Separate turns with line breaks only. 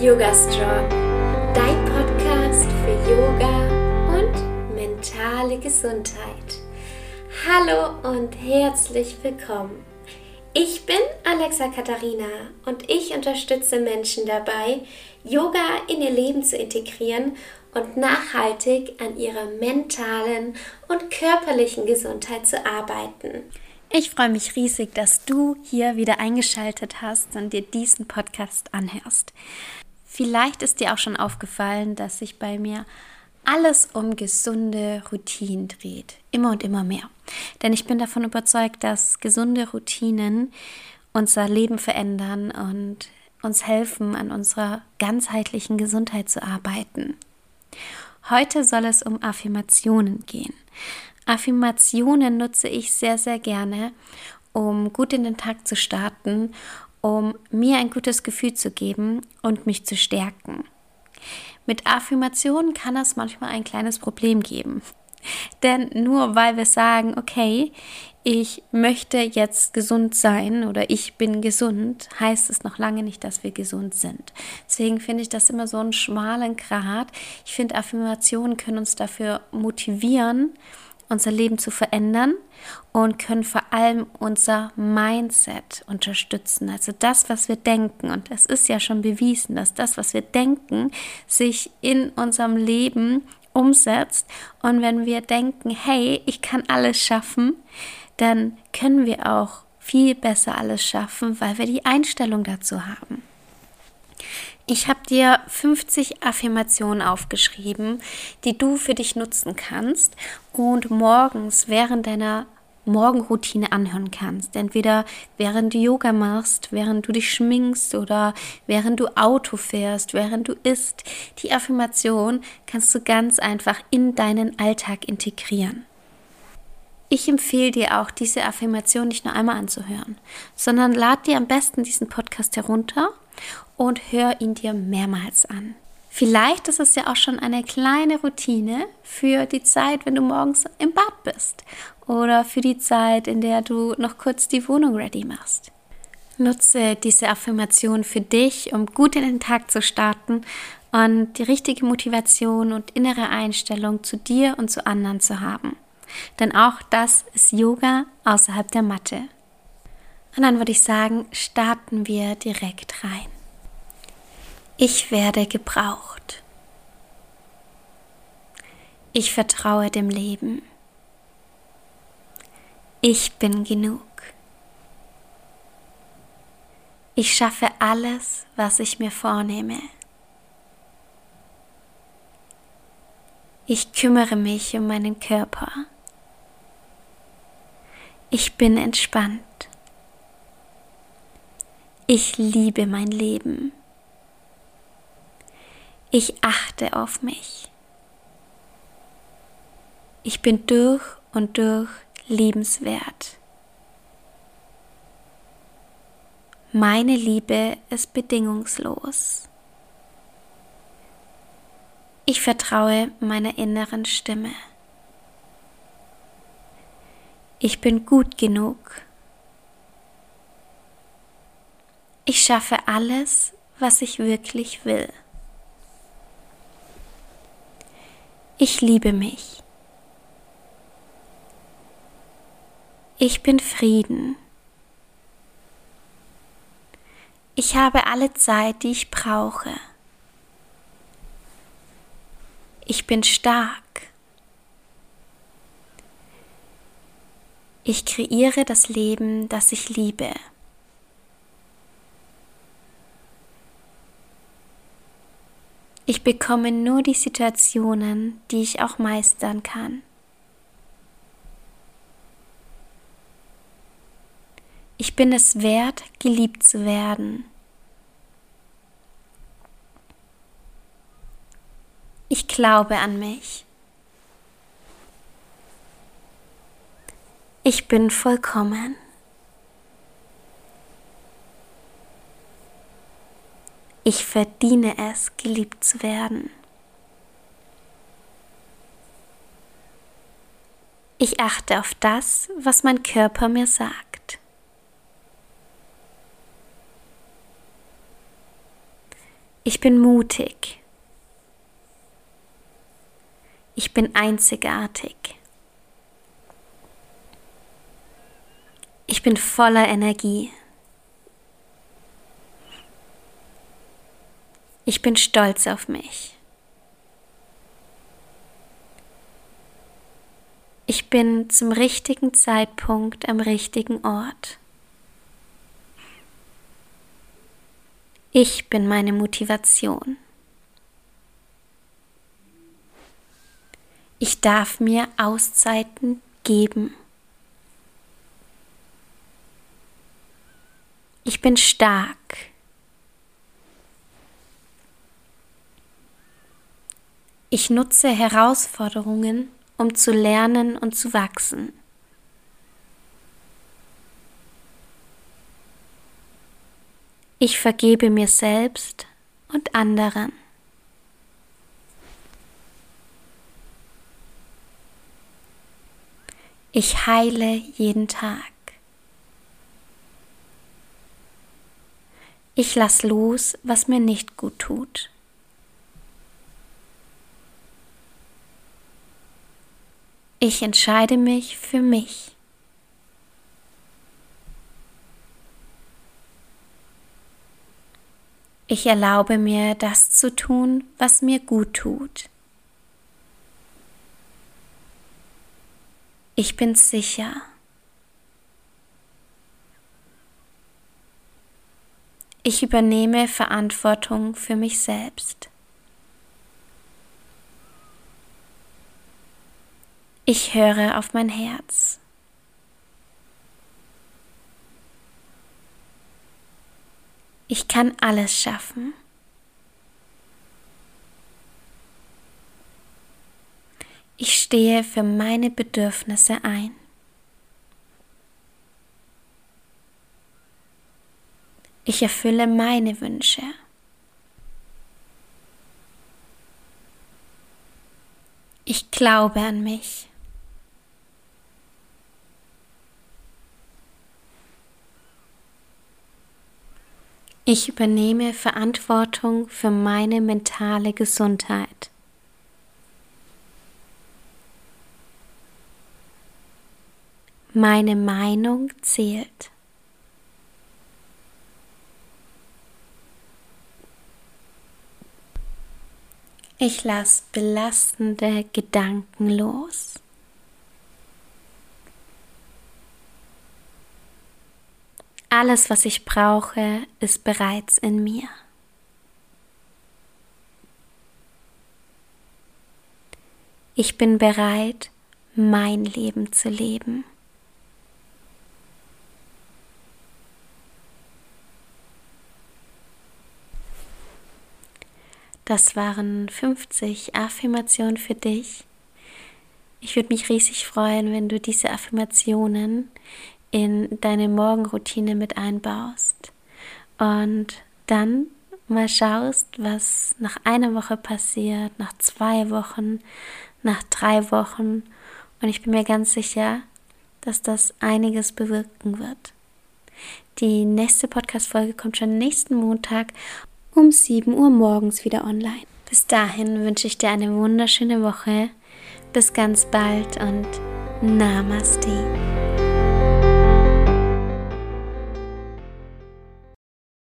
Yoga Strong, dein Podcast für Yoga und mentale Gesundheit. Hallo und herzlich willkommen. Ich bin Alexa Katharina und ich unterstütze Menschen dabei, Yoga in ihr Leben zu integrieren und nachhaltig an ihrer mentalen und körperlichen Gesundheit zu arbeiten.
Ich freue mich riesig, dass du hier wieder eingeschaltet hast und dir diesen Podcast anhörst. Vielleicht ist dir auch schon aufgefallen, dass sich bei mir alles um gesunde Routinen dreht. Immer und immer mehr. Denn ich bin davon überzeugt, dass gesunde Routinen unser Leben verändern und uns helfen, an unserer ganzheitlichen Gesundheit zu arbeiten. Heute soll es um Affirmationen gehen. Affirmationen nutze ich sehr, sehr gerne, um gut in den Tag zu starten, um mir ein gutes Gefühl zu geben und mich zu stärken. Mit Affirmationen kann es manchmal ein kleines Problem geben. Denn nur weil wir sagen, okay, ich möchte jetzt gesund sein oder ich bin gesund, heißt es noch lange nicht, dass wir gesund sind. Deswegen finde ich das immer so einen schmalen Grat. Ich finde, Affirmationen können uns dafür motivieren, unser Leben zu verändern und können vor allem unser Mindset unterstützen. Also das, was wir denken. Und es ist ja schon bewiesen, dass das, was wir denken, sich in unserem Leben umsetzt. Und wenn wir denken, hey, ich kann alles schaffen, dann können wir auch viel besser alles schaffen, weil wir die Einstellung dazu haben. Ich habe dir 50 Affirmationen aufgeschrieben, die du für dich nutzen kannst und morgens während deiner Morgenroutine anhören kannst. Entweder während du Yoga machst, während du dich schminkst oder während du Auto fährst, während du isst. Die Affirmation kannst du ganz einfach in deinen Alltag integrieren. Ich empfehle dir auch, diese Affirmation nicht nur einmal anzuhören, sondern lad dir am besten diesen Podcast herunter und hör ihn dir mehrmals an. Vielleicht ist es ja auch schon eine kleine Routine für die Zeit, wenn du morgens im Bad bist oder für die Zeit, in der du noch kurz die Wohnung ready machst. Nutze diese Affirmation für dich, um gut in den Tag zu starten und die richtige Motivation und innere Einstellung zu dir und zu anderen zu haben. Denn auch das ist Yoga außerhalb der Matte. Und dann würde ich sagen, starten wir direkt rein. Ich werde gebraucht. Ich vertraue dem Leben. Ich bin genug. Ich schaffe alles, was ich mir vornehme. Ich kümmere mich um meinen Körper. Ich bin entspannt. Ich liebe mein Leben. Ich achte auf mich. Ich bin durch und durch liebenswert. Meine Liebe ist bedingungslos. Ich vertraue meiner inneren Stimme. Ich bin gut genug. Ich schaffe alles, was ich wirklich will. Ich liebe mich. Ich bin Frieden. Ich habe alle Zeit, die ich brauche. Ich bin stark. Ich kreiere das Leben, das ich liebe. Ich bekomme nur die Situationen, die ich auch meistern kann. Ich bin es wert, geliebt zu werden. Ich glaube an mich. Ich bin vollkommen. Ich verdiene es, geliebt zu werden. Ich achte auf das, was mein Körper mir sagt. Ich bin mutig. Ich bin einzigartig. Ich bin voller Energie. Ich bin stolz auf mich. Ich bin zum richtigen Zeitpunkt am richtigen Ort. Ich bin meine Motivation. Ich darf mir Auszeiten geben. Ich bin stark. Ich nutze Herausforderungen, um zu lernen und zu wachsen. Ich vergebe mir selbst und anderen. Ich heile jeden Tag. Ich lass los, was mir nicht gut tut. Ich entscheide mich für mich. Ich erlaube mir, das zu tun, was mir gut tut. Ich bin sicher. Ich übernehme Verantwortung für mich selbst. Ich höre auf mein Herz. Ich kann alles schaffen. Ich stehe für meine Bedürfnisse ein. Ich erfülle meine Wünsche. Ich glaube an mich. Ich übernehme Verantwortung für meine mentale Gesundheit. Meine Meinung zählt. Ich lasse belastende Gedanken los. Alles, was ich brauche, ist bereits in mir. Ich bin bereit, mein Leben zu leben. Das waren 50 Affirmationen für dich. Ich würde mich riesig freuen, wenn du diese Affirmationen in deine Morgenroutine mit einbaust und dann mal schaust, was nach einer Woche passiert, nach zwei Wochen, nach drei Wochen und ich bin mir ganz sicher, dass das einiges bewirken wird. Die nächste Podcast-Folge kommt schon nächsten Montag um 7 Uhr morgens wieder online. Bis dahin wünsche ich dir eine wunderschöne Woche. Bis ganz bald und Namaste.